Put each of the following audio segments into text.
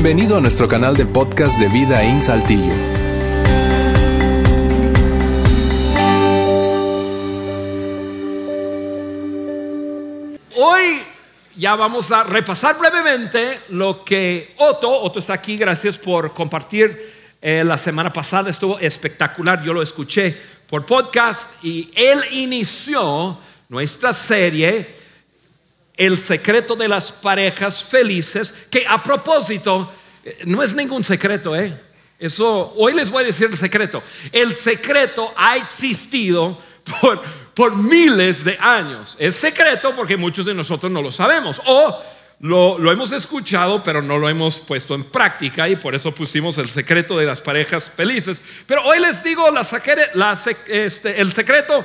Bienvenido a nuestro canal de podcast de Vida en Saltillo. Hoy ya vamos a repasar brevemente lo que Otto, Otto está aquí, gracias por compartir. eh, la semana pasada estuvo espectacular, yo lo escuché por podcast y él inició nuestra serie El secreto de las parejas felices, que a propósito, eh, no es ningún secreto, ¿eh? Eso, hoy les voy a decir el secreto. El secreto ha existido por, por miles de años. Es secreto porque muchos de nosotros no lo sabemos. O lo, lo hemos escuchado, pero no lo hemos puesto en práctica y por eso pusimos el secreto de las parejas felices. Pero hoy les digo la la este, el secreto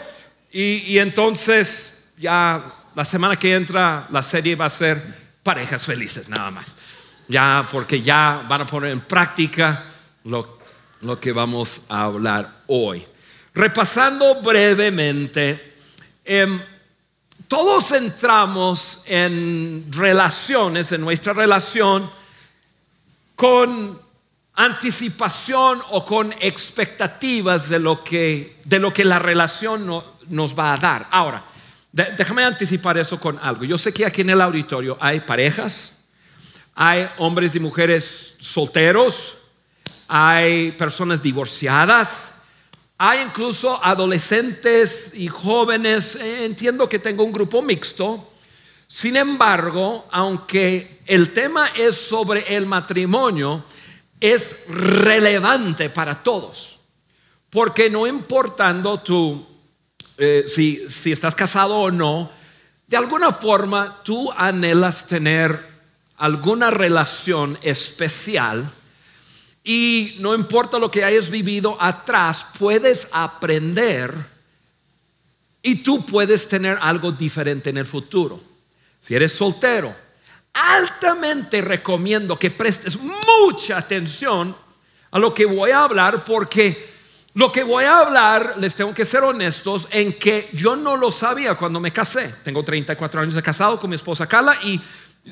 y, y entonces ya la semana que entra la serie va a ser parejas felices nada más. Ya porque ya van a poner en práctica lo, lo que vamos a hablar hoy. Repasando brevemente, em, todos entramos en relaciones, en nuestra relación, con anticipación o con expectativas de lo que, de lo que la relación no- nos va a dar. Ahora, déjame anticipar eso con algo. Yo sé que aquí en el auditorio hay parejas, hay hombres y mujeres solteros, hay personas divorciadas, hay incluso adolescentes y jóvenes. Eh, Entiendo que tengo un grupo mixto. Sin embargo, aunque el tema es sobre el matrimonio, es relevante para todos. Porque no importando tú, eh, si, si estás casado o no, de alguna forma tú anhelas tener alguna relación especial y no importa lo que hayas vivido atrás, puedes aprender y tú puedes tener algo diferente en el futuro. Si eres soltero, altamente recomiendo que prestes mucha atención a lo que voy a hablar porque lo que voy a hablar, les tengo que ser honestos, en que yo no lo sabía cuando me casé. Tengo 34 años de casado con mi esposa Carla y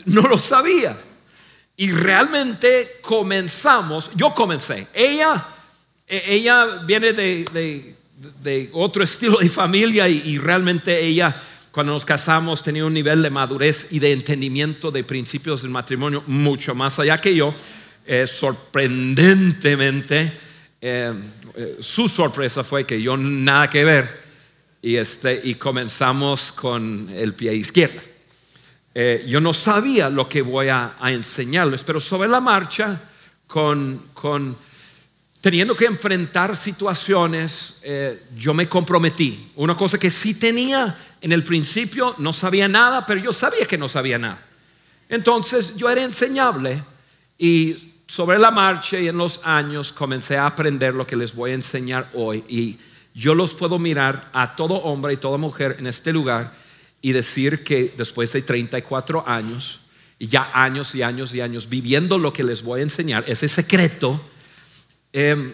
no lo sabía. Y realmente comenzamos, yo comencé, ella, eh, ella viene de, de- de otro estilo de familia y, y realmente ella cuando nos casamos tenía un nivel de madurez y de entendimiento de principios del matrimonio mucho más allá que yo. Eh, sorprendentemente, eh, eh, su sorpresa fue que yo nada que ver y, este, y comenzamos con el pie izquierdo. Eh, yo no sabía lo que voy a, a enseñarles, pero sobre la marcha, con, con- teniendo que enfrentar situaciones, eh, yo me comprometí. Una cosa que sí tenía en el principio, no sabía nada, pero yo sabía que no sabía nada. Entonces yo era enseñable y sobre la marcha y en los años comencé a aprender lo que les voy a enseñar hoy y yo los puedo mirar a todo hombre y toda mujer en este lugar y decir que después de 34 años y ya años y años y años viviendo lo que les voy a enseñar, ese secreto, em,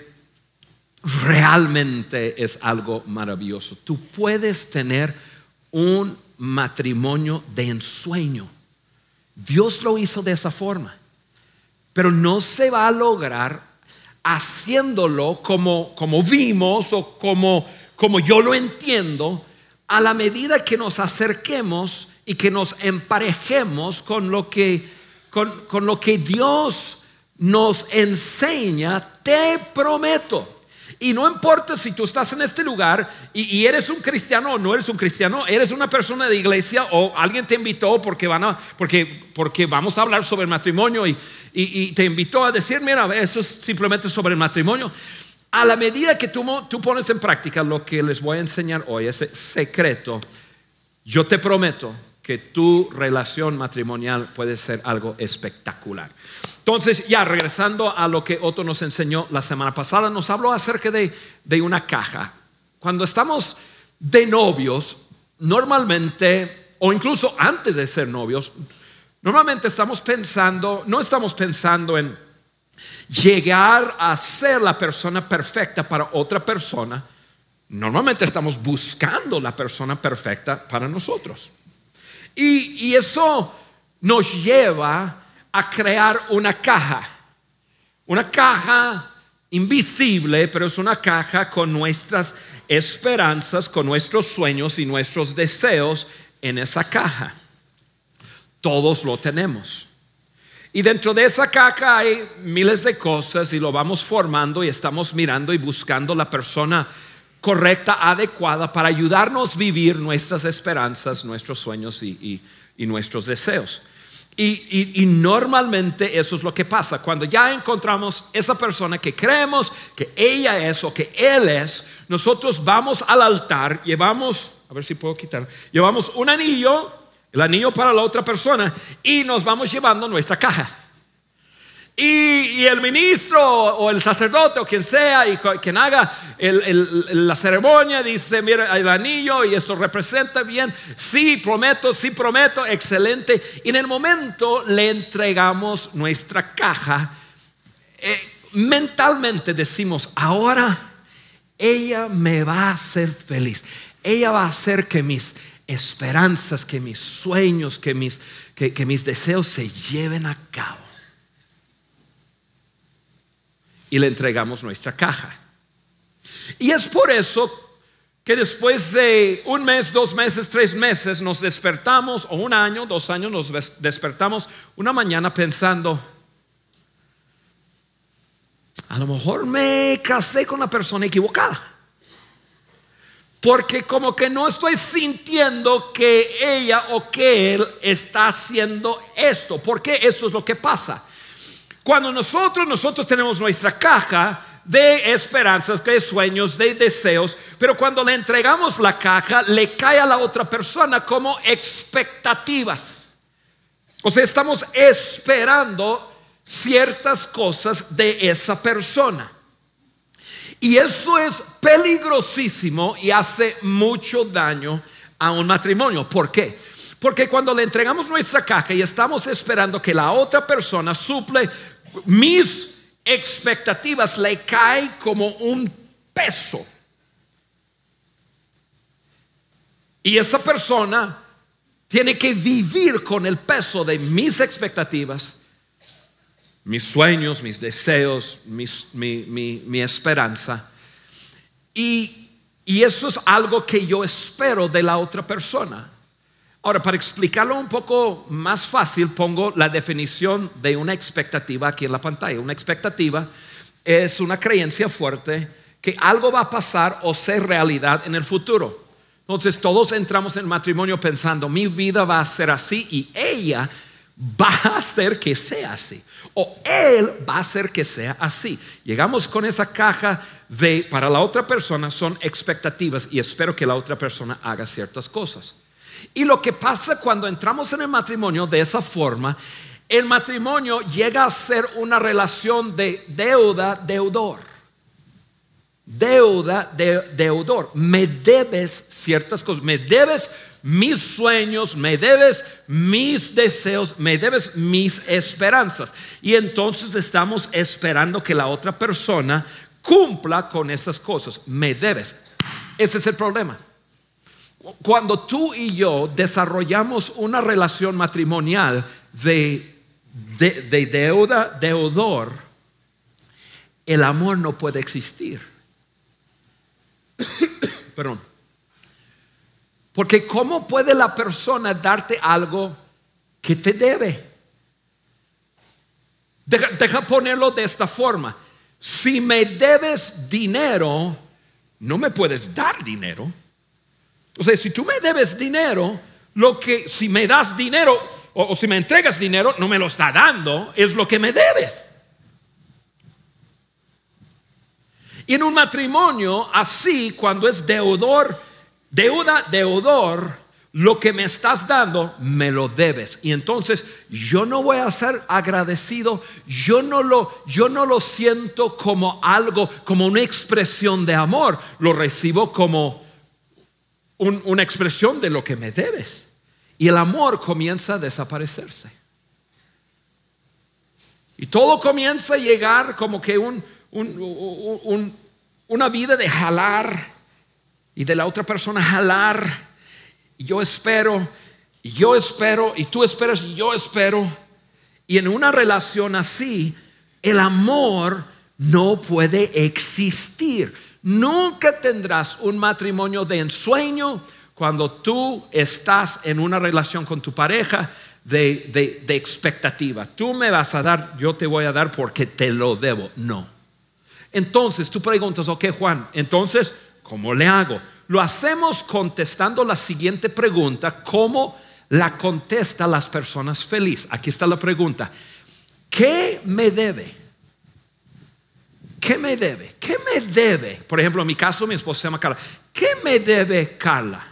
realmente es algo maravilloso. Tú puedes tener un matrimonio de ensueño. Dios lo hizo de esa forma. Pero no se va a lograr haciéndolo como, como vimos o como, como yo lo entiendo, a la medida que nos acerquemos y que nos emparejemos con lo que, con, con lo que Dios nos enseña, te prometo. Y no importa si tú estás en este lugar y, eres un cristiano o no eres un cristiano, eres una persona de iglesia o alguien te invitó porque, van a, porque, porque vamos a hablar sobre el matrimonio y, y- te invitó a decir, mira, eso es simplemente sobre el matrimonio. A la medida que tú, tú pones en práctica lo que les voy a enseñar hoy, ese secreto, yo te prometo que tu relación matrimonial puede ser algo espectacular. Entonces, ya regresando a lo que Otto nos enseñó la semana pasada, nos habló acerca de, de una caja. Cuando estamos de novios, normalmente, o incluso antes de ser novios, normalmente estamos pensando, no estamos pensando en llegar a ser la persona perfecta para otra persona, normalmente estamos buscando la persona perfecta para nosotros. Y, eso nos lleva a crear una caja. Una caja invisible, pero es una caja con nuestras esperanzas, con nuestros sueños y nuestros deseos en esa caja. Todos lo tenemos. Y dentro de esa caja hay miles de cosas y lo vamos formando y estamos mirando y buscando la persona correcta, adecuada para ayudarnos a vivir nuestras esperanzas, nuestros sueños y, nuestros deseos. Y, normalmente eso es lo que pasa. Cuando ya encontramos esa persona que creemos que ella es o que él es, nosotros vamos al altar, llevamos, a ver si puedo quitar, llevamos un anillo, el anillo para la otra persona, y nos vamos llevando nuestra caja. Y, el ministro o el sacerdote o quien sea y quien haga la ceremonia dice, mira el anillo y esto representa bien, sí prometo, sí prometo, excelente. Y en el momento le entregamos nuestra caja, eh, mentalmente decimos, ahora ella me va a hacer feliz, ella va a hacer que mis esperanzas, que mis sueños, que mis, que mis deseos se lleven a cabo y le entregamos nuestra caja. Y es por eso que después de un mes, dos meses, tres meses nos despertamos, o un año, dos años, nos despertamos una mañana pensando, a lo mejor me casé con la persona equivocada. Porque como que no estoy sintiendo que ella o que él está haciendo esto. Porque eso es lo que pasa. Cuando nosotros, nosotros tenemos nuestra caja de esperanzas, de sueños, de deseos, pero cuando le entregamos la caja, le cae a la otra persona como expectativas. O sea, estamos esperando ciertas cosas de esa persona. Y eso es peligrosísimo y hace mucho daño a un matrimonio. ¿Por qué? Porque cuando le entregamos nuestra caja y estamos esperando que la otra persona suple mis expectativas le caen como un peso. Y esa persona tiene que vivir con el peso de mis expectativas, mis sueños, mis deseos, mi, esperanza. Y, y eso es algo que yo espero de la otra persona. Ahora, para explicarlo un poco más fácil, pongo la definición de una expectativa aquí en la pantalla. Una expectativa es una creencia fuerte que algo va a pasar o ser realidad en el futuro. Entonces todos entramos en matrimonio pensando, mi vida va a ser así y ella va a hacer que sea así. O él va a hacer que sea así. Llegamos con esa caja de, para la otra persona son expectativas y espero que la otra persona haga ciertas cosas. Y lo que pasa cuando entramos en el matrimonio de esa forma, el matrimonio llega a ser una relación de. Deuda, de, deudor. Me debes ciertas cosas. Me debes mis sueños, me debes mis deseos, me debes mis esperanzas. Y entonces estamos esperando que la otra persona cumpla con esas cosas. Me debes. Ese es el problema cuando tú y yo desarrollamos una relación matrimonial de, de, deuda, deudor, el amor no puede existir. Perdón. Porque ¿cómo puede la persona darte algo que te debe? deja, ponerlo de esta forma. Si me debes dinero, no me puedes dar dinero. O sea, si tú me debes dinero, lo que si me das dinero o, si me entregas dinero, no me lo está dando, es lo que me debes. Y en un matrimonio así, cuando es deudor, deuda, deudor, lo que me estás dando, me lo debes. Y entonces yo no voy a ser agradecido, yo no lo, yo no lo siento como algo, como una expresión de amor, lo recibo como una expresión de lo que me debes. Y el amor comienza a desaparecerse. Y todo comienza a llegar como que un, una vida de jalar y de la otra persona jalar. Y yo espero, yo espero, y tú esperas, y yo espero. Y en una relación así, el amor no puede existir. Nunca tendrás un matrimonio de ensueño cuando tú estás en una relación con tu pareja de, expectativa. Tú me vas a dar, yo te voy a dar porque te lo debo. No. Entonces tú preguntas, ok Juan, entonces, ¿cómo le hago? Lo hacemos contestando la siguiente pregunta, ¿cómo la contesta las personas felices? Aquí está la pregunta. ¿Qué me debe? ¿Qué me debe? ¿Qué me debe? Por ejemplo, en mi caso, mi esposa se llama Carla. ¿Qué me debe Carla?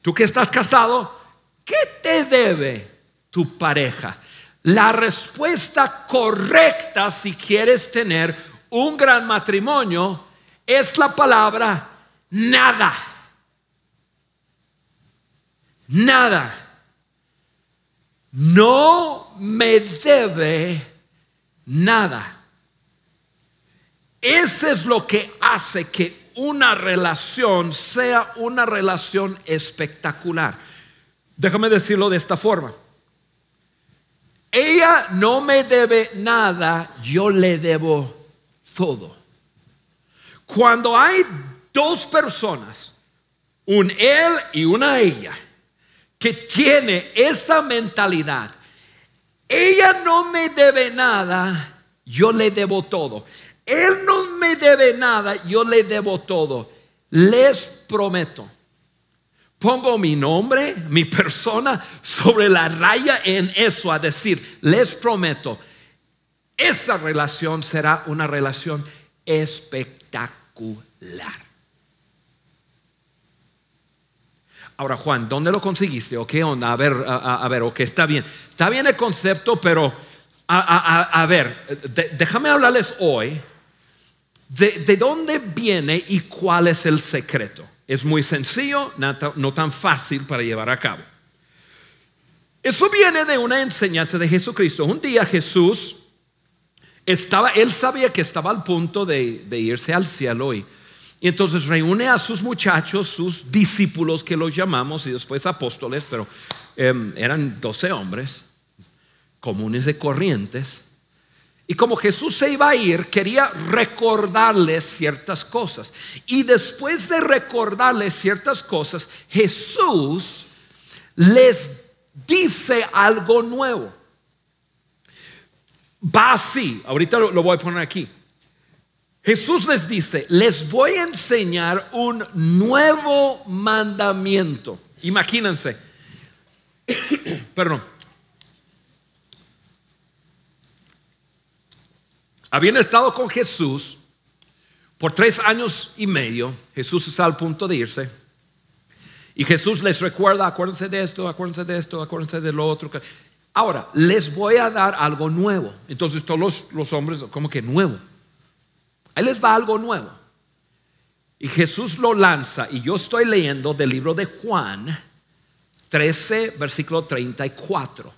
Tú que estás casado, ¿Qué te debe tu pareja? La respuesta correcta si quieres tener un gran matrimonio es la palabra nada. Nada. No me debe nada. Ese es lo que hace que una relación sea una relación espectacular. Déjame decirlo de esta forma. Ella no me debe nada, yo le debo todo. Cuando hay dos personas, un él y una ella, que tiene esa mentalidad, ella no me debe nada, yo le debo todo. Él no me debe nada, yo le debo todo. Les prometo pongo mi nombre, mi persona sobre la raya en eso, a decir, les prometo, esa relación será una relación espectacular. Ahora, Juan, ¿dónde lo conseguiste? ¿O qué onda? A ver, a, ver, ok, está bien. Está bien el concepto, pero a, ver, déjame hablarles hoy de, de dónde viene y cuál es el secreto. Es muy sencillo, no tan fácil para llevar a cabo. Eso viene de una enseñanza de Jesucristo. Un día Jesús estaba, él sabía que estaba al punto de, irse al cielo y, entonces reúne a sus muchachos, sus discípulos que los llamamos y después apóstoles, pero em, eran doce hombres comunes de corrientes. Y como Jesús se iba a ir, quería recordarles ciertas cosas. Y después de recordarles ciertas cosas, Jesús les dice algo nuevo. Va así, ahorita lo, voy a poner aquí. Jesús les dice, les voy a enseñar un nuevo mandamiento. Imagínense, perdón, habían estado con Jesús por tres años y medio. Jesús está al punto de irse. Y Jesús les recuerda, acuérdense de esto, acuérdense de esto, acuérdense de lo otro. Ahora, les voy a dar algo nuevo. Entonces todos los, los hombres, como que nuevo. Ahí les va algo nuevo. Y Jesús lo lanza, y yo estoy leyendo del libro de Juan 13, versículo 34.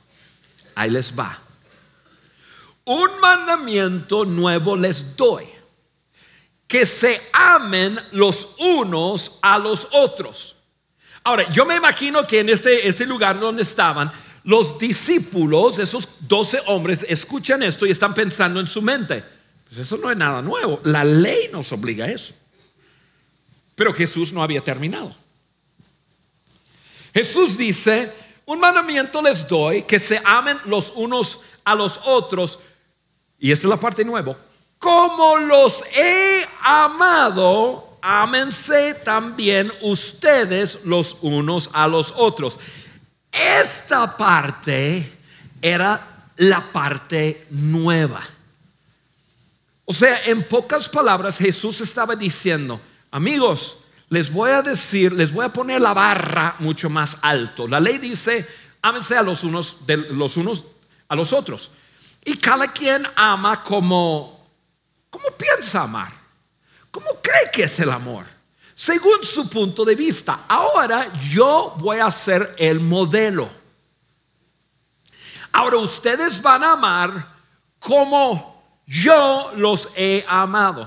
Ahí les va un mandamiento nuevo les doy, que se amen los unos a los otros. Ahora, yo me imagino que en ese, ese lugar donde estaban, los discípulos, esos doce hombres, escuchan esto y están pensando en su mente. Pues eso no es nada nuevo. La ley nos obliga a eso. Pero Jesús no había terminado. Jesús dice, un mandamiento les doy, que se amen los unos a los otros y esta es la parte nueva, como los he amado, ámense también ustedes los unos a los otros. Esta parte era la parte nueva. O sea, en pocas palabras Jesús estaba diciendo, amigos, les voy a decir, les voy a poner la barra mucho más alto. La ley dice, ámense a los unos, de los unos a los otros. Y cada quien ama como, como piensa amar, como cree que es el amor, según su punto de vista. Ahora yo voy a ser el modelo. Ahora ustedes van a amar como yo los he amado.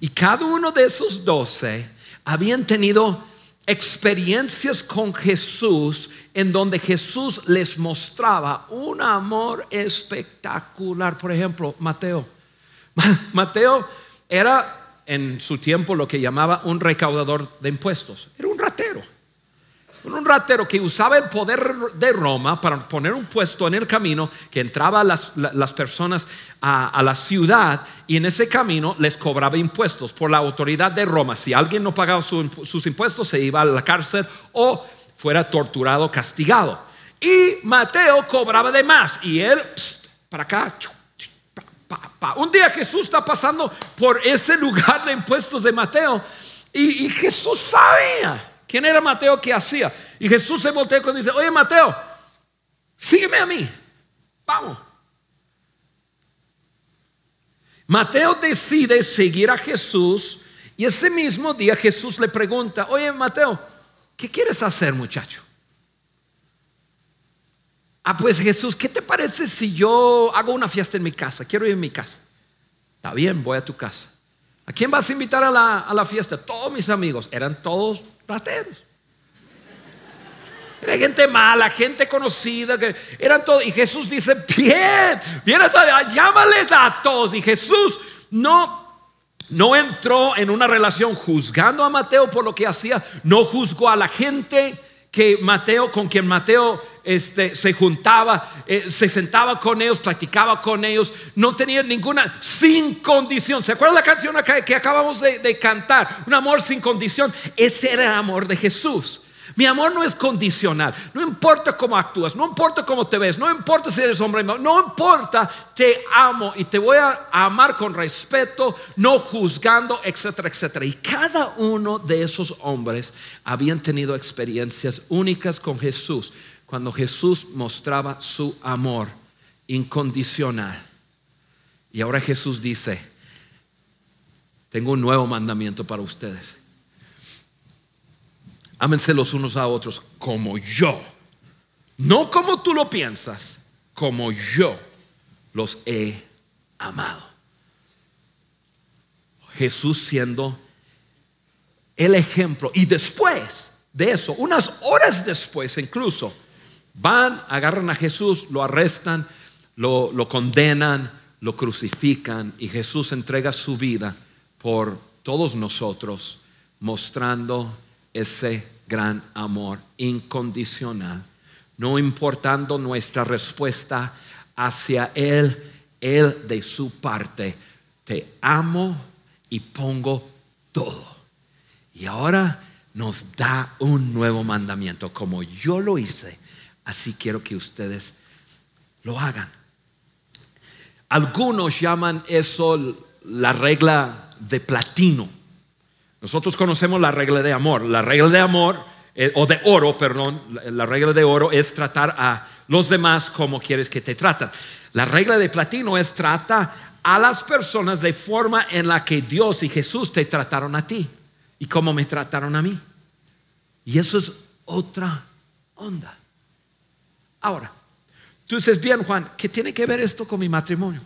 Y cada uno de esos doce habían tenido experiencias con Jesús en donde Jesús les mostraba un amor espectacular. Por ejemplo, Mateo. Mateo era en su tiempo lo que llamaba un recaudador de impuestos. Era un ratero. Un ratero que usaba el poder de Roma para poner un puesto en el camino que entraba las, las personas a, la ciudad y en ese camino les cobraba impuestos por la autoridad de Roma. Si alguien no pagaba sus impuestos se iba a la cárcel o fuera torturado, castigado. Y Mateo cobraba de más y él, para acá, un día Jesús está pasando por ese lugar de impuestos de Mateo y, y Jesús sabía ¿Quién era Mateo que hacía? Y Jesús se voltea y dice, oye Mateo, sígueme a mí, vamos. Mateo decide seguir a Jesús y ese mismo día Jesús le pregunta, oye Mateo, ¿qué quieres hacer muchacho? Ah, pues Jesús, ¿qué te parece si yo hago una fiesta en mi casa? Quiero ir a mi casa. Está bien, voy a tu casa. ¿A quién vas a invitar a la, a la fiesta? Todos mis amigos. Eran todos rateros. Era gente mala, gente conocida, que eran todos. Y Jesús dice, bien, bien, llámales a todos. Y Jesús no, no entró en una relación juzgando a Mateo por lo que hacía, no juzgó a la gente que Mateo, con quien Mateo este, se juntaba, eh, se sentaba con ellos, practicaba con ellos, no tenía ninguna, sin condición. ¿Se acuerdan la canción que, acabamos de, de cantar? Un amor sin condición. Ese era el amor de Jesús. Mi amor no es condicional. No importa cómo actúas, no importa cómo te ves, no importa si eres hombre, no importa, te amo y te voy a amar con respeto, no juzgando, etcétera, etcétera. Y cada uno de esos hombres habían tenido experiencias únicas con Jesús cuando Jesús mostraba su amor incondicional. Y ahora Jesús dice, tengo un nuevo mandamiento para ustedes Ámense los unos a otros como yo. No como tú lo piensas, como yo los he amado. Jesús siendo el ejemplo. Y después de eso, unas horas después incluso, van, agarran a Jesús, lo arrestan, lo, lo condenan, lo crucifican y Jesús entrega su vida por todos nosotros, mostrando ese gran amor incondicional, no importando nuestra respuesta hacia Él, Él de su parte, te amo y pongo todo. Y ahora nos da un nuevo mandamiento, como yo lo hice, así quiero que ustedes lo hagan. Algunos llaman eso la regla de platino. Nosotros conocemos la regla de amor. La regla de amor, eh, o de oro, perdón, la, regla de oro es tratar a los demás como quieres que te tratan. La regla de platino es trata a las personas de forma en la que Dios y Jesús te trataron a ti y como me trataron a mí. Y eso es otra onda. Ahora, tú dices, bien Juan, ¿qué tiene que ver esto con mi matrimonio?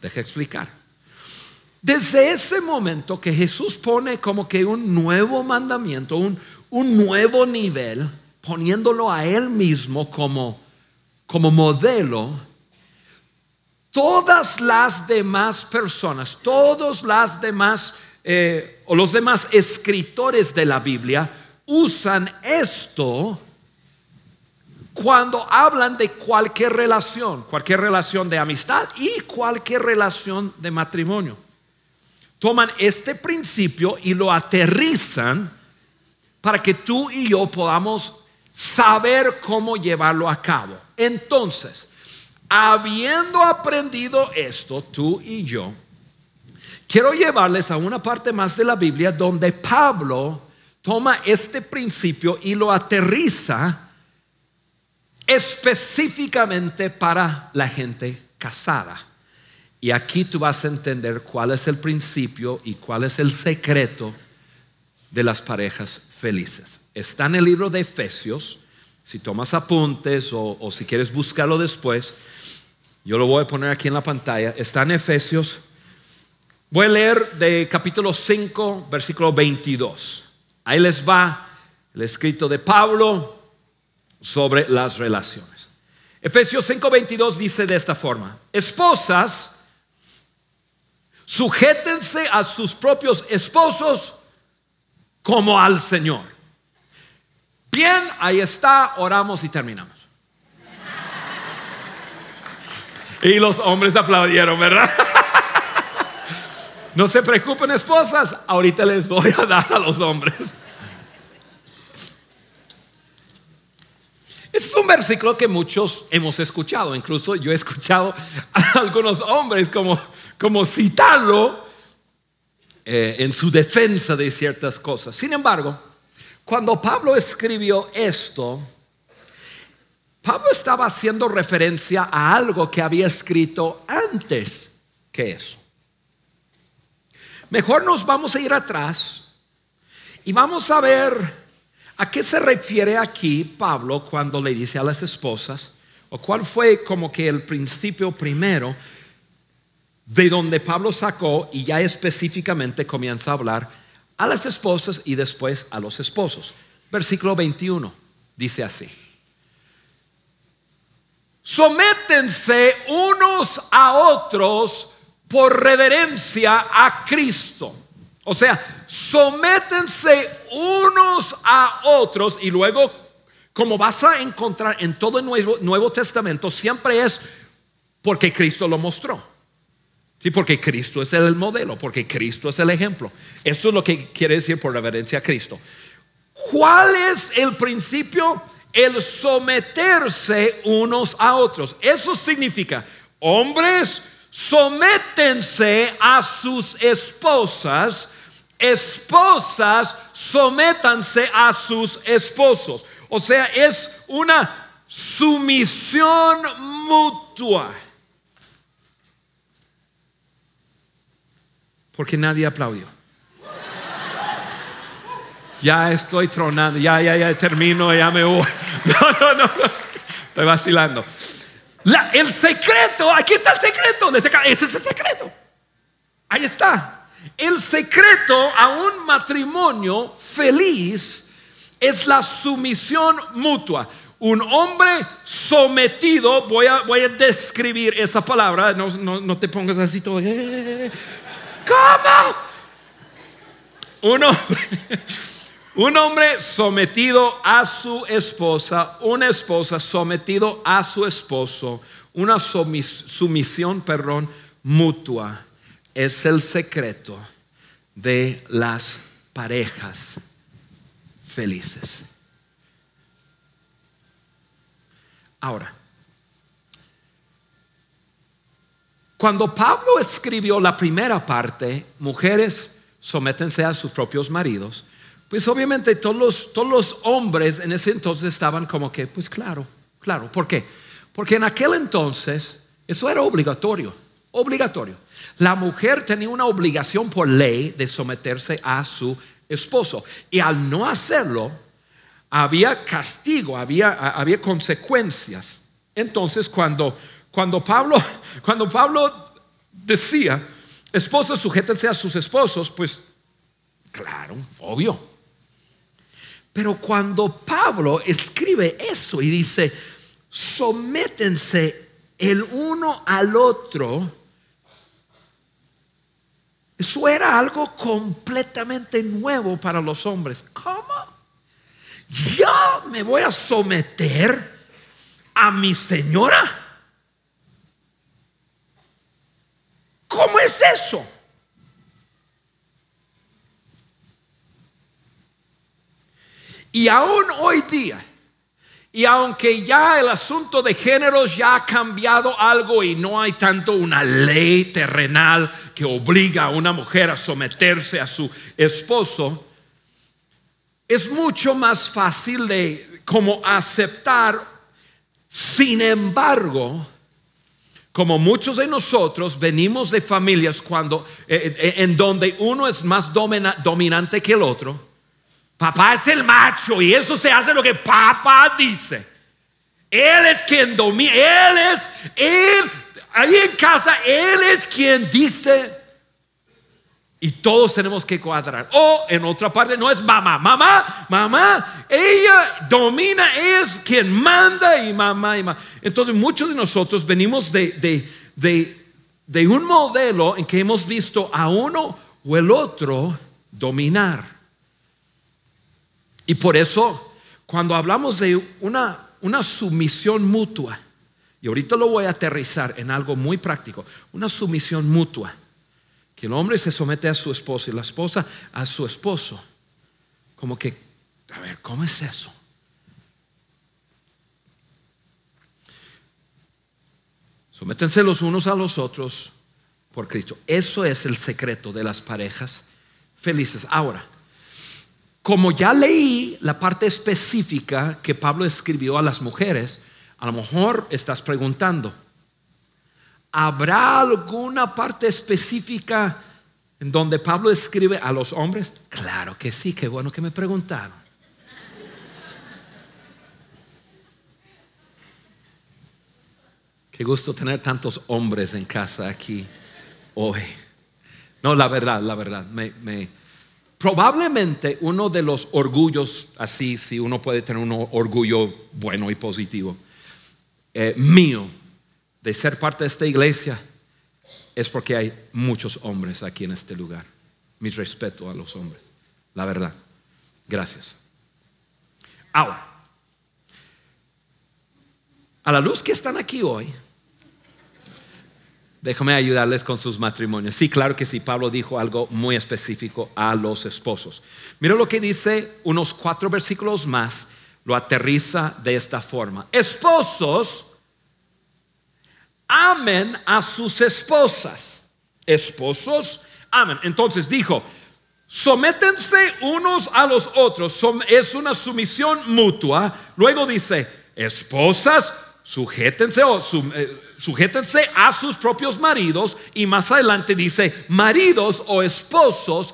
Deja explicar. Desde ese momento que Jesús pone como que un nuevo mandamiento, un, nuevo nivel, poniéndolo a Él mismo como, como modelo, todas las demás personas, todos las demás, eh, o los demás escritores de la Biblia, usan esto cuando hablan de cualquier relación, cualquier relación de amistad y cualquier relación de matrimonio toman este principio y lo aterrizan para que tú y yo podamos saber cómo llevarlo a cabo. Entonces, habiendo aprendido esto, tú y yo, quiero llevarles a una parte más de la Biblia donde Pablo toma este principio y lo aterriza específicamente para la gente casada. Y aquí tú vas a entender cuál es el principio y cuál es el secreto de las parejas felices. Está en el libro de Efesios. Si tomas apuntes o, si quieres buscarlo después, yo lo voy a poner aquí en la pantalla. Está en Efesios. Voy a leer de capítulo 5, versículo 22. Ahí les va el escrito de Pablo sobre las relaciones. Efesios 5:22 dice de esta forma, esposas, sujétense a sus propios esposos como al Señor. Bien, ahí está, oramos y terminamos. Y los hombres aplaudieron, ¿verdad? No se preocupen, esposas, ahorita les voy a dar a los hombres. Un versículo que muchos hemos escuchado, incluso yo he escuchado a algunos hombres como, como citarlo eh, en su defensa de ciertas cosas. Sin embargo, cuando Pablo escribió esto, Pablo estaba haciendo referencia a algo que había escrito antes que eso. Mejor nos vamos a ir atrás y vamos a ver a qué se refiere aquí Pablo cuando le dice a las esposas, o cuál fue como que el principio primero de donde Pablo sacó y ya específicamente comienza a hablar a las esposas y después a los esposos. Versículo 21 dice así. Sométense unos a otros por reverencia a Cristo. O sea, sométense unos a otros y luego, como vas a encontrar en todo el Nuevo, Testamento, siempre es porque Cristo lo mostró. Sí, porque Cristo es el modelo, porque Cristo es el ejemplo. Esto es lo que quiere decir por reverencia a Cristo. ¿Cuál es el principio? El someterse unos a otros. Eso significa, hombres, sométense a sus esposas, esposas, sométanse a sus esposos. O sea, es una sumisión mutua. porque nadie aplaudió. Ya estoy tronando, ya, ya, ya termino, ya me voy. No, no, no, estoy vacilando. El secreto, aquí está el secreto, ese es el secreto. Ahí está. El secreto a un matrimonio feliz es la sumisión mutua. Un hombre sometido, voy a, voy a describir esa palabra, no, no, te pongas así todo. Eh, ¿Cómo? Un hombre, un hombre sometido a su esposa, una esposa sometido a su esposo, una sumisión, perdón, mutua, es el secreto de las parejas felices. Ahora, Cuando Pablo escribió la primera parte, mujeres sométense a sus propios maridos, pues obviamente todos los, hombres en ese entonces estaban como que, pues claro, claro. ¿Por qué? Porque en aquel entonces eso era obligatorio, obligatorio. La mujer tenía una obligación por ley de someterse a su esposo. Y al no hacerlo, había castigo, había, había consecuencias. Entonces, cuando cuando Pablo, cuando Pablo decía, esposos sujétense a sus esposos, pues claro, obvio. Pero cuando Pablo escribe eso y dice, sométense el uno al otro, eso era algo completamente nuevo para los hombres. ¿Cómo? Yo me voy a someter a mi señora. ¿Cómo es eso? Y aún hoy día, y aunque ya el asunto de géneros ya ha cambiado algo y no hay tanto una ley terrenal que obliga a una mujer a someterse a su esposo, es mucho más fácil de como aceptar. Sin embargo, como muchos de nosotros venimos de familias cuando, eh, eh, en donde uno es más dominante que el otro, papá es el macho y eso se hace lo que papá dice. Él es quien domina, él es, él, ahí en casa, él es quien dice Y todos tenemos que cuadrar. O en otra parte no es mamá, mamá, mamá, ella domina, es quien manda y mamá y mamá. Entonces muchos de nosotros venimos de, de, de un modelo en que hemos visto a uno o el otro dominar. Y por eso, cuando hablamos de una, una sumisión mutua, y ahorita lo voy a aterrizar en algo muy práctico, una sumisión mutua que el hombre se somete a su esposa y la esposa a su esposo. Como que, a ver, ¿cómo es eso? Sométense los unos a los otros por Cristo. Eso es el secreto de las parejas felices. Ahora, como ya leí la parte específica que Pablo escribió a las mujeres, a lo mejor estás preguntando, ¿Habrá alguna parte específica en donde Pablo escribe a los hombres? Claro que sí, qué bueno que me preguntaron. Qué gusto tener tantos hombres en casa aquí hoy. No, la verdad, la verdad, me, probablemente uno de los orgullos, así, si uno puede tener un orgullo bueno y positivo, eh, mío, de ser parte de esta iglesia es porque hay muchos hombres aquí en este lugar. Mi respeto a los hombres, la verdad. Gracias. Ahora, a la luz que están aquí hoy, déjame ayudarles con sus matrimonios. Sí, claro que sí, Pablo dijo algo muy específico a los esposos. Mira lo que dice unos cuatro versículos más, lo aterriza de esta forma. Esposos, amen a sus esposas. Esposos, amen. Entonces dijo, sométense unos a los otros. Es una sumisión mutua. Luego dice, esposas, sujétense o eh, sujétense a sus propios maridos. Y más adelante dice, maridos o esposos,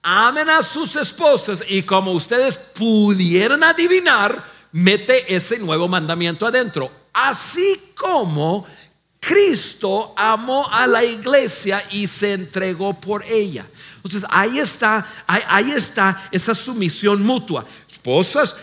amen a sus esposas. Y como ustedes pudieran adivinar, mete ese nuevo mandamiento adentro. Así como Cristo amó a la iglesia y se entregó por ella. Entonces ahí está, ahí, está esa sumisión mutua. Esposas,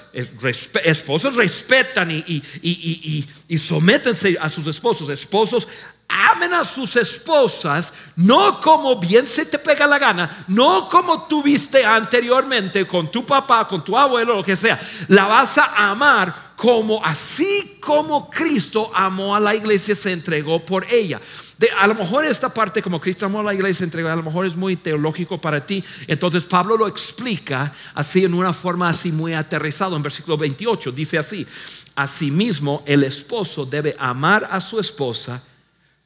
esposas respetan y, y, y, y, sométense a sus esposos. Esposos amen a sus esposas, no como bien se te pega la gana, no como tuviste anteriormente con tu papá, con tu abuelo, lo que sea. La vas a amar como así como Cristo amó a la iglesia, se entregó por ella. De, a lo mejor esta parte, como Cristo amó a la iglesia, se entregó, a lo mejor es muy teológico para ti. Entonces Pablo lo explica así en una forma así muy aterrizado. En versículo 28 dice así: Asimismo, el esposo debe amar a su esposa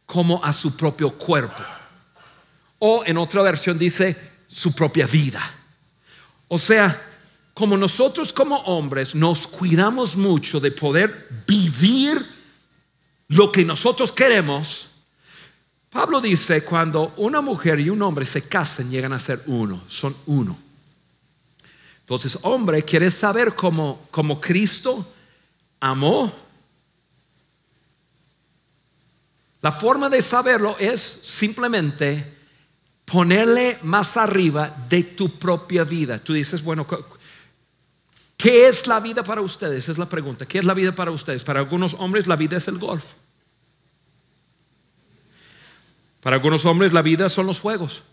como a su propio cuerpo. O en otra versión dice su propia vida. O sea, como nosotros como hombres nos cuidamos mucho de poder vivir lo que nosotros queremos, Pablo dice, cuando una mujer y un hombre se casan, llegan a ser uno, son uno. Entonces, hombre, ¿quieres saber cómo, cómo Cristo amó? La forma de saberlo es simplemente ponerle más arriba de tu propia vida. Tú dices, bueno, ¿Qué es la vida para ustedes? Es la pregunta. ¿Qué es la vida para ustedes? Para algunos hombres la vida es el golf. Para algunos hombres la vida son los juegos.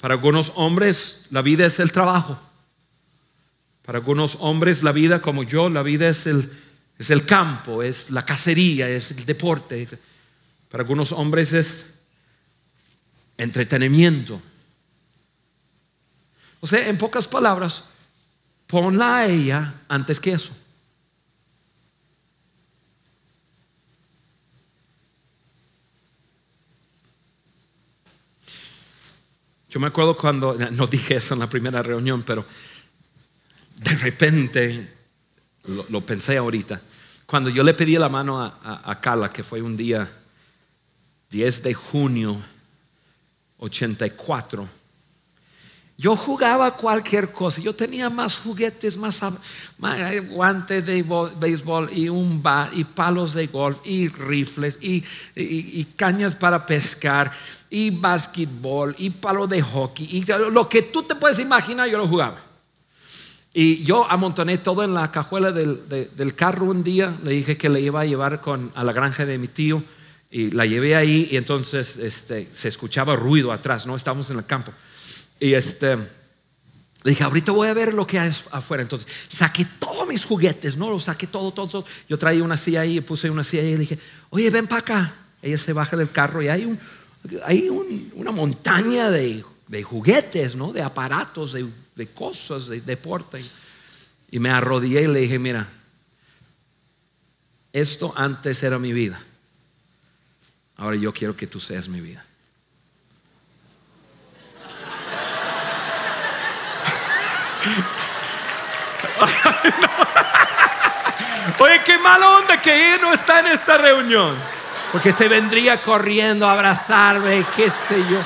Para algunos hombres la vida es el trabajo. Para algunos hombres la vida como yo, la vida es el, es el campo, es la cacería, es el deporte. Para algunos hombres es entretenimiento. O sea, en pocas palabras, ponla a ella antes que eso. Yo me acuerdo cuando, no dije eso en la primera reunión, pero de repente lo, pensé ahorita. Cuando yo le pedí la mano a, Carla, que fue un día 10 de junio 84, yo jugaba cualquier cosa. Yo tenía más juguetes, más, más guantes de béisbol y un bat y palos de golf y rifles y, y, cañas para pescar y básquetbol y palo de hockey y lo que tú te puedes imaginar yo lo jugaba. Y yo amontoné todo en la cajuela del, del, carro un día. Le dije que le iba a llevar con, a la granja de mi tío y la llevé ahí y entonces este, se escuchaba ruido atrás, ¿no? Estábamos en el campo. Y este, le dije, ahorita voy a ver lo que hay afuera. Entonces, saqué todos mis juguetes, ¿no? Los saqué todo, todo, Yo traía una silla ahí, puse una silla ahí y le dije, oye, ven para acá. Ella se baja del carro y hay, un, hay una montaña de, de, juguetes, ¿no? De aparatos, de, de cosas, de deporte. Y me arrodillé y le dije, mira, esto antes era mi vida. Ahora yo quiero que tú seas mi vida. Oye, qué mala onda que él no está en esta reunión. Porque se vendría corriendo a abrazarme, qué sé yo.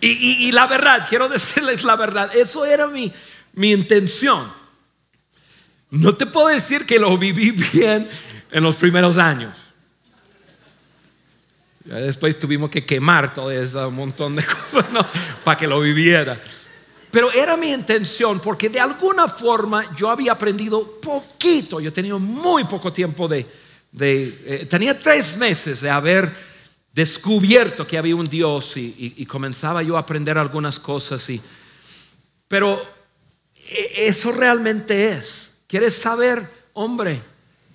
Y, la verdad, quiero decirles la verdad, eso era mi, mi intención. No te puedo decir que lo viví bien en los primeros años. después tuvimos que quemar todo ese montón de cosas para que lo viviera. Pero era mi intención porque de alguna forma yo había aprendido poquito, yo tenía muy poco tiempo de, eh, tenía tres meses de haber descubierto que había un Dios y, comenzaba yo a aprender algunas cosas. Y, pero e, eso realmente es. ¿Quieres saber, hombre,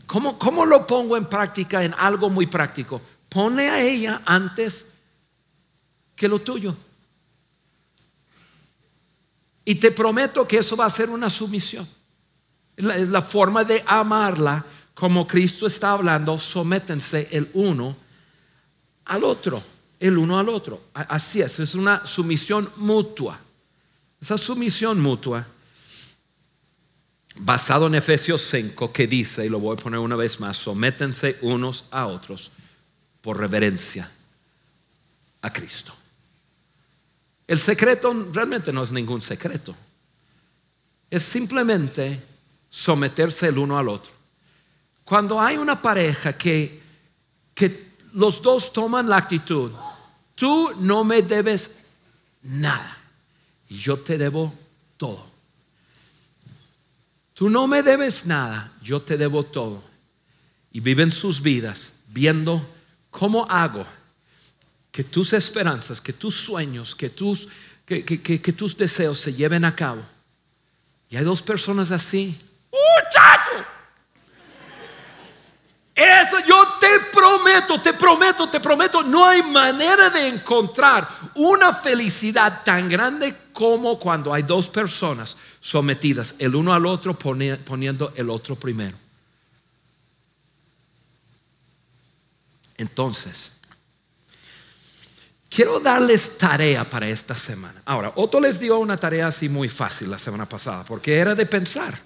cómo, cómo lo pongo en práctica en algo muy práctico? Pone a ella antes que lo tuyo. Y te prometo que eso va a ser una sumisión. La, la forma de amarla, como Cristo está hablando, sométense el uno al otro, el uno al otro. Así es, es una sumisión mutua. Esa sumisión mutua, basado en Efesios 5, que dice, y lo voy a poner una vez más, sométense unos a otros por reverencia a Cristo. El secreto realmente no es ningún secreto. Es simplemente someterse el uno al otro. Cuando hay una pareja que, que los dos toman la actitud, tú no me debes nada y yo te debo todo. Tú no me debes nada, yo te debo todo. Y viven sus vidas viendo cómo hago que tus esperanzas, que tus sueños, que tus, que, tus deseos se lleven a cabo. Y hay dos personas así. Muchacho. Eso yo te prometo, te prometo, te prometo, no hay manera de encontrar una felicidad tan grande como cuando hay dos personas sometidas el uno al otro poniendo el otro primero. Entonces, Quiero darles tarea para esta semana. Ahora, Otto les dio una tarea así muy fácil la semana pasada, porque era de pensar.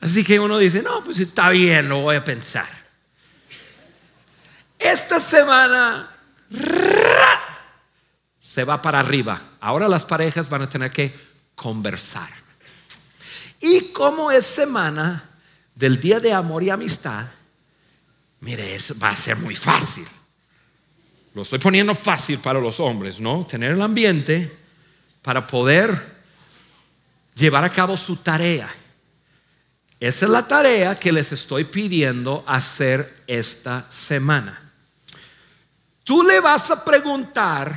Así que uno dice, no, pues está bien, lo voy a pensar. Esta semana se va para arriba. Ahora las parejas van a tener que conversar. Y como es semana del Día de Amor y Amistad, mire, va a ser muy fácil. Lo estoy poniendo fácil para los hombres, ¿no? Tener el ambiente para poder llevar a cabo su tarea. Esa es la tarea que les estoy pidiendo hacer esta semana. Tú le vas a preguntar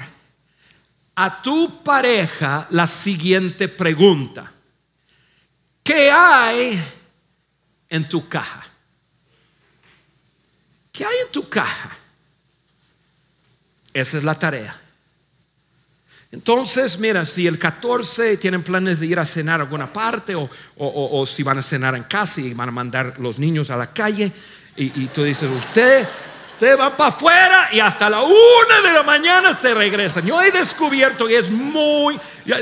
a tu pareja la siguiente pregunta. ¿Qué hay en tu caja? ¿Qué hay en tu caja? Esa es la tarea. Entonces, mira, si el 14 tienen planes de ir a cenar a alguna parte o, si van a cenar en casa y van a mandar los niños a la calle y, tú dices, usted, usted va para afuera y hasta la una de la mañana se regresan. Yo he descubierto que es muy,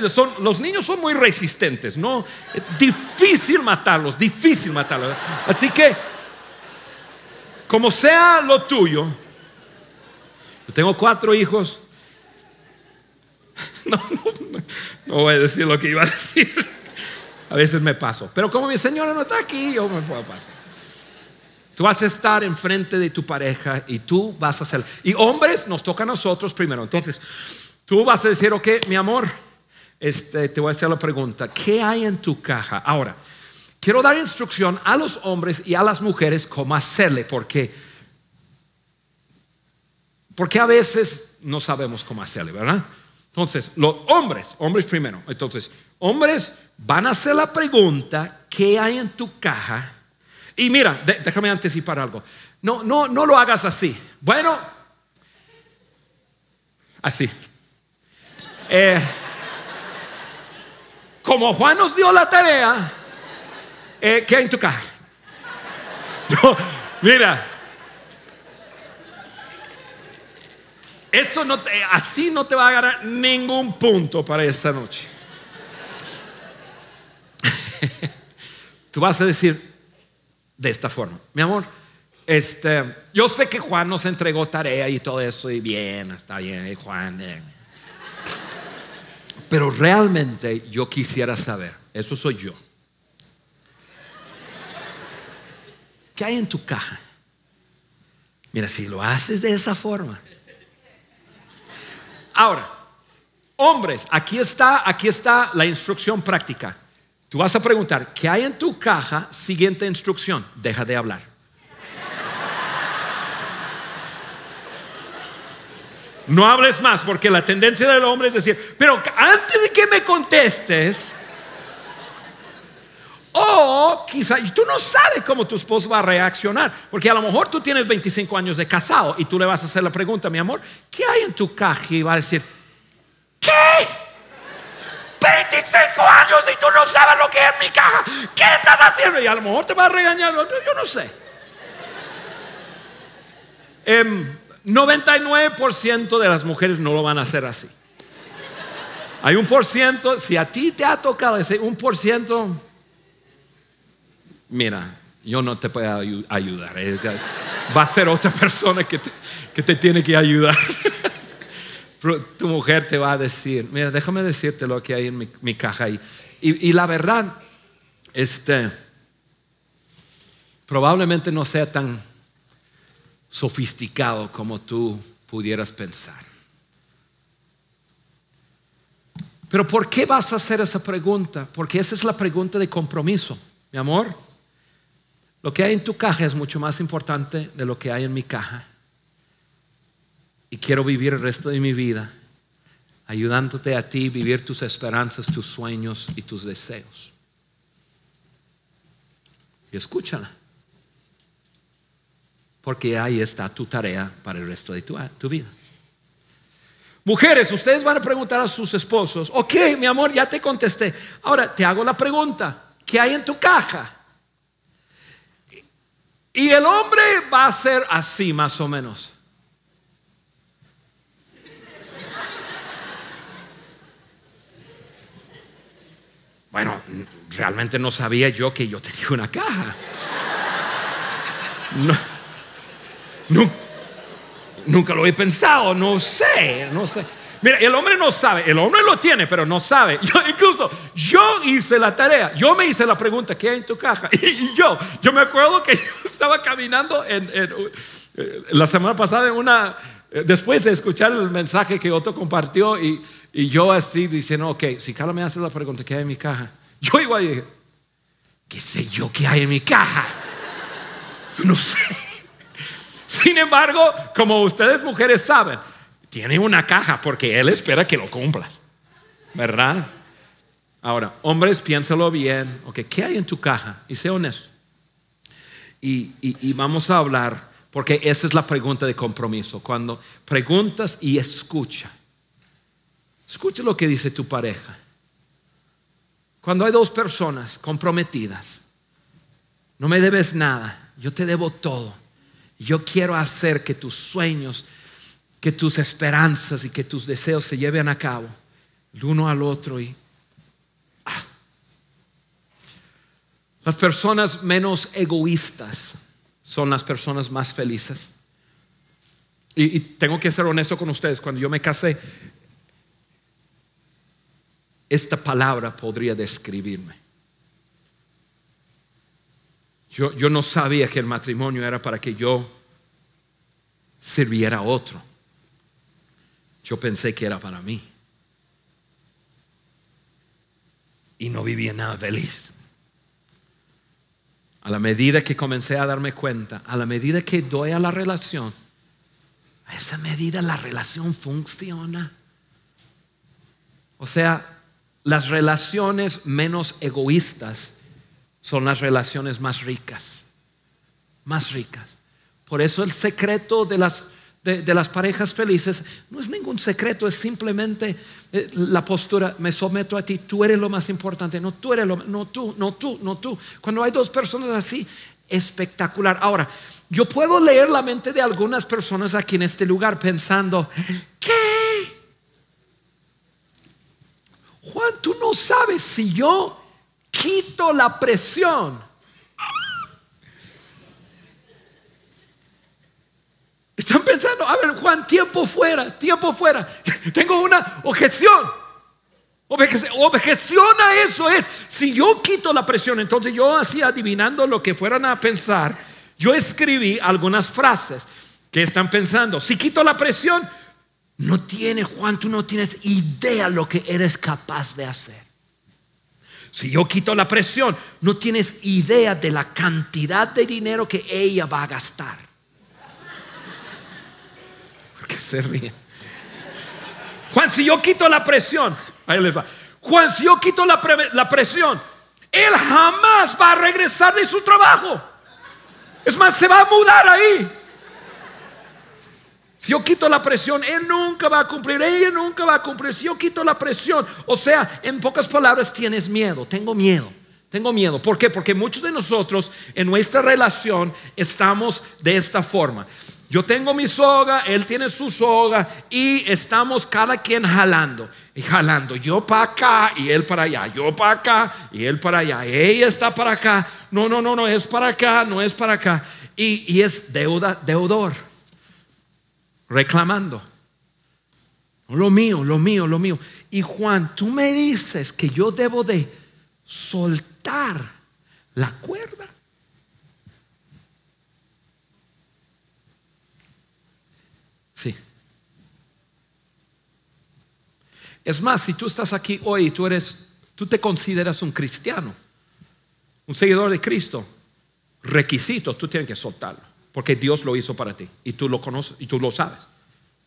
son, los niños son muy resistentes, ¿no? Es difícil matarlos, difícil matarlos. Así que, como sea lo tuyo, Yo tengo cuatro hijos. No, no, no, voy a decir lo que iba a decir. A veces me paso. Pero como mi señora no está aquí, yo me puedo pasar. Tú vas a estar enfrente de tu pareja y tú vas a hacer. Y hombres nos toca a nosotros primero. Entonces, tú vas a decir, ok, mi amor, este, te voy a hacer la pregunta, ¿qué hay en tu caja? Ahora, quiero dar instrucción a los hombres y a las mujeres cómo hacerle, porque, porque a veces no sabemos cómo hacerle, ¿verdad? Entonces, los hombres, hombres primero. Entonces, hombres van a hacer la pregunta, ¿qué hay en tu caja? Y mira, déjame anticipar algo. No, no, no lo hagas así. Bueno, así. Eh, como Juan nos dio la tarea, eh, ¿qué hay en tu caja? Mira, eso no así no te va a ganar ningún punto para esta noche. Tú vas a decir de esta forma, mi amor, este, yo sé que Juan nos entregó tarea y todo eso y bien, está bien, Juan. Pero realmente yo quisiera saber, eso soy yo. ¿Qué hay en tu caja? Mira, si lo haces de esa forma. Ahora, hombres, aquí está, aquí está la instrucción práctica. Tú vas a preguntar, ¿qué hay en tu caja? Siguiente instrucción, deja de hablar. No hables más, porque la tendencia del hombre es decir, pero antes de que me contestes, o quizá, y tú no sabes cómo tu esposo va a reaccionar, porque a lo mejor tú tienes 25 años de casado y tú le vas a hacer la pregunta, mi amor, ¿qué hay en tu caja? Y va a decir, ¿qué? 25 años y tú no sabes lo que es mi caja. ¿Qué estás haciendo? Y a lo mejor te va a regañar. Yo no sé. 99% em, de las mujeres no lo van a hacer así. Hay un por ciento, si a ti te ha tocado ese un por ciento, mira, yo no te puedo ayudar. Eh, va a ser otra persona que que te tiene que ayudar. tu mujer te va a decir, mira, déjame decirte lo que hay en mi, caja Y, y, la verdad, este, probablemente no sea tan sofisticado como tú pudieras pensar. Pero ¿por qué vas a hacer esa pregunta? Porque esa es la pregunta de compromiso, mi amor. Lo que hay en tu caja es mucho más importante de lo que hay en mi caja y quiero vivir el resto de mi vida ayudándote a ti vivir tus esperanzas, tus sueños y tus deseos. Y escúchala. Porque ahí está tu tarea para el resto de tu, tu vida. Mujeres, ustedes van a preguntar a sus esposos, ok, mi amor, ya te contesté. Ahora te hago la pregunta, ¿qué hay en tu caja? Y el hombre va a ser así más o menos. Bueno, realmente no sabía yo que yo tenía una caja. nunca lo he pensado, no sé, no sé. Mira, el hombre no sabe, el hombre lo tiene, pero no sabe. Yo, incluso yo hice la tarea, yo me hice la pregunta, ¿qué hay en tu caja? Y, yo, yo me acuerdo que yo estaba caminando eh, la semana pasada en una, eh, después de escuchar el mensaje que Otto compartió y, y yo así diciendo, ok, si Carla me hace la pregunta, ¿qué hay en mi caja? Yo igual dije, ¿qué sé yo qué hay en mi caja? No sé. Sin embargo, como ustedes mujeres saben, tiene una caja porque Él espera que lo cumplas. ¿Verdad? Ahora, hombres, piénsalo bien. Ok, ¿qué hay en tu caja? Y sé honesto. Y, y, vamos a hablar, porque esa es la pregunta de compromiso. Cuando preguntas y escucha. Escucha lo que dice tu pareja. Cuando hay dos personas comprometidas, no me debes nada, yo te debo todo. Yo quiero hacer que tus sueños, que tus esperanzas y que tus deseos se lleven a cabo, el uno al otro. Y ah. las personas menos egoístas son las personas más felices. Y, tengo que ser honesto con ustedes, cuando yo me casé, esta palabra podría describirme. Yo, yo, no sabía que el matrimonio era para que yo sirviera a otro. Yo pensé que era para mí. Y no vivía nada feliz. A la medida que comencé a darme cuenta, a la medida que doy a la relación, a esa medida la relación funciona. O sea, las relaciones menos egoístas son las relaciones más ricas, más ricas. Por eso el secreto de las, de, las parejas felices no es ningún secreto, es simplemente eh, la postura, me someto a ti, tú eres lo más importante, no tú eres lo no tú, no tú, no tú. Cuando hay dos personas así, espectacular. Ahora, yo puedo leer la mente de algunas personas aquí en este lugar pensando, ¿qué? Juan, tú no sabes si yo quito la presión. Están pensando, a ver, Juan, tiempo fuera, tiempo fuera. Tengo una objeción. Objeción a eso es, si yo quito la presión, entonces yo así adivinando lo que fueran a pensar, yo escribí algunas frases que están pensando. Si quito la presión, no tiene, Juan, tú no tienes idea lo que eres capaz de hacer. Si yo quito la presión, no tienes idea de la cantidad de dinero que ella va a gastar. Porque se ríe. Juan, si yo quito la presión, ahí les va. Juan, si yo quito la, la presión, él jamás va a regresar de su trabajo. Es más, se va a mudar ahí. Si yo quito la presión, Él nunca va a cumplir, ella nunca va a cumplir. Si yo quito la presión, o sea, en pocas palabras, tienes miedo, tengo miedo. Tengo miedo. ¿Por qué? Porque muchos de nosotros en nuestra relación estamos de esta forma. Yo tengo mi soga, él tiene su soga y estamos cada quien jalando y jalando. Yo para acá y él para allá. Yo para acá y él para allá. Ella está para acá. No, no, no, no, es para acá, no es para acá. Y, y es deuda, deudor reclamando. Lo mío, lo mío, lo mío. Y Juan, tú me dices que yo debo de soltar la cuerda. Sí. Es más, si tú estás aquí hoy y tú eres, tú te consideras un cristiano, un seguidor de Cristo, requisito, tú tienes que soltarlo. Porque Dios lo hizo para ti y tú lo conoces y tú lo sabes.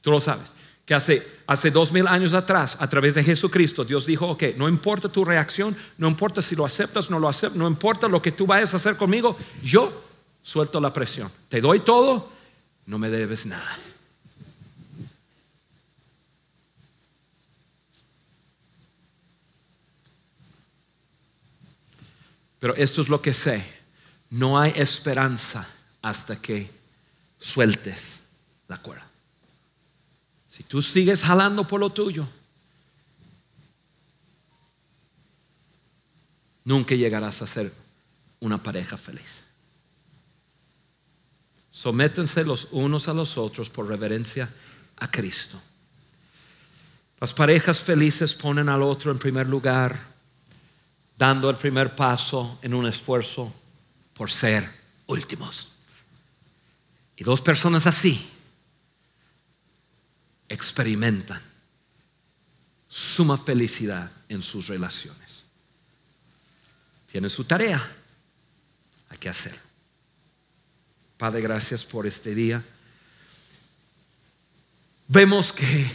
Tú lo sabes. Que hace, hace dos mil años atrás, a través de Jesucristo, Dios dijo, ok, no importa tu reacción, no importa si lo aceptas no lo aceptas, no importa lo que tú vayas a hacer conmigo, yo suelto la presión. Te doy todo, no me debes nada. Pero esto es lo que sé. No hay esperanza hasta que sueltes la cuerda. Si tú sigues jalando por lo tuyo, nunca llegarás a ser una pareja feliz. Sométense los unos a los otros por reverencia a Cristo. Las parejas felices ponen al otro en primer lugar, dando el primer paso en un esfuerzo por ser últimos. Y dos personas así experimentan suma felicidad en sus relaciones. Tiene su tarea, hay que hacer. Padre, gracias por este día. Vemos que,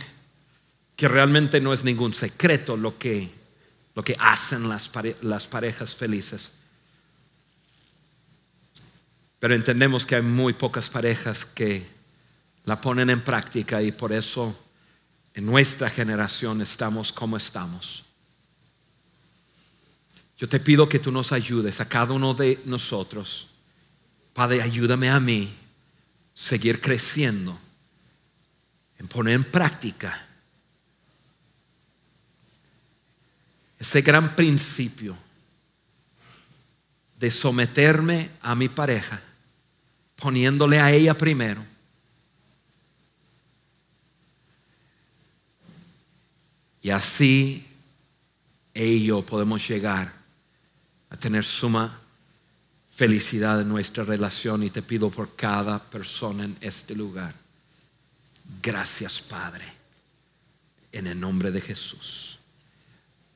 que realmente no es ningún secreto lo que, lo que hacen las, las parejas felices pero entendemos que hay muy pocas parejas que la ponen en práctica y por eso en nuestra generación estamos como estamos. Yo te pido que tú nos ayudes a cada uno de nosotros. Padre, ayúdame a mí seguir creciendo en poner en práctica ese gran principio de someterme a mi pareja, poniéndole a ella primero. Y así ella yo podemos llegar a tener suma felicidad en nuestra relación y te pido por cada persona en este lugar. Gracias Padre, en el nombre de Jesús.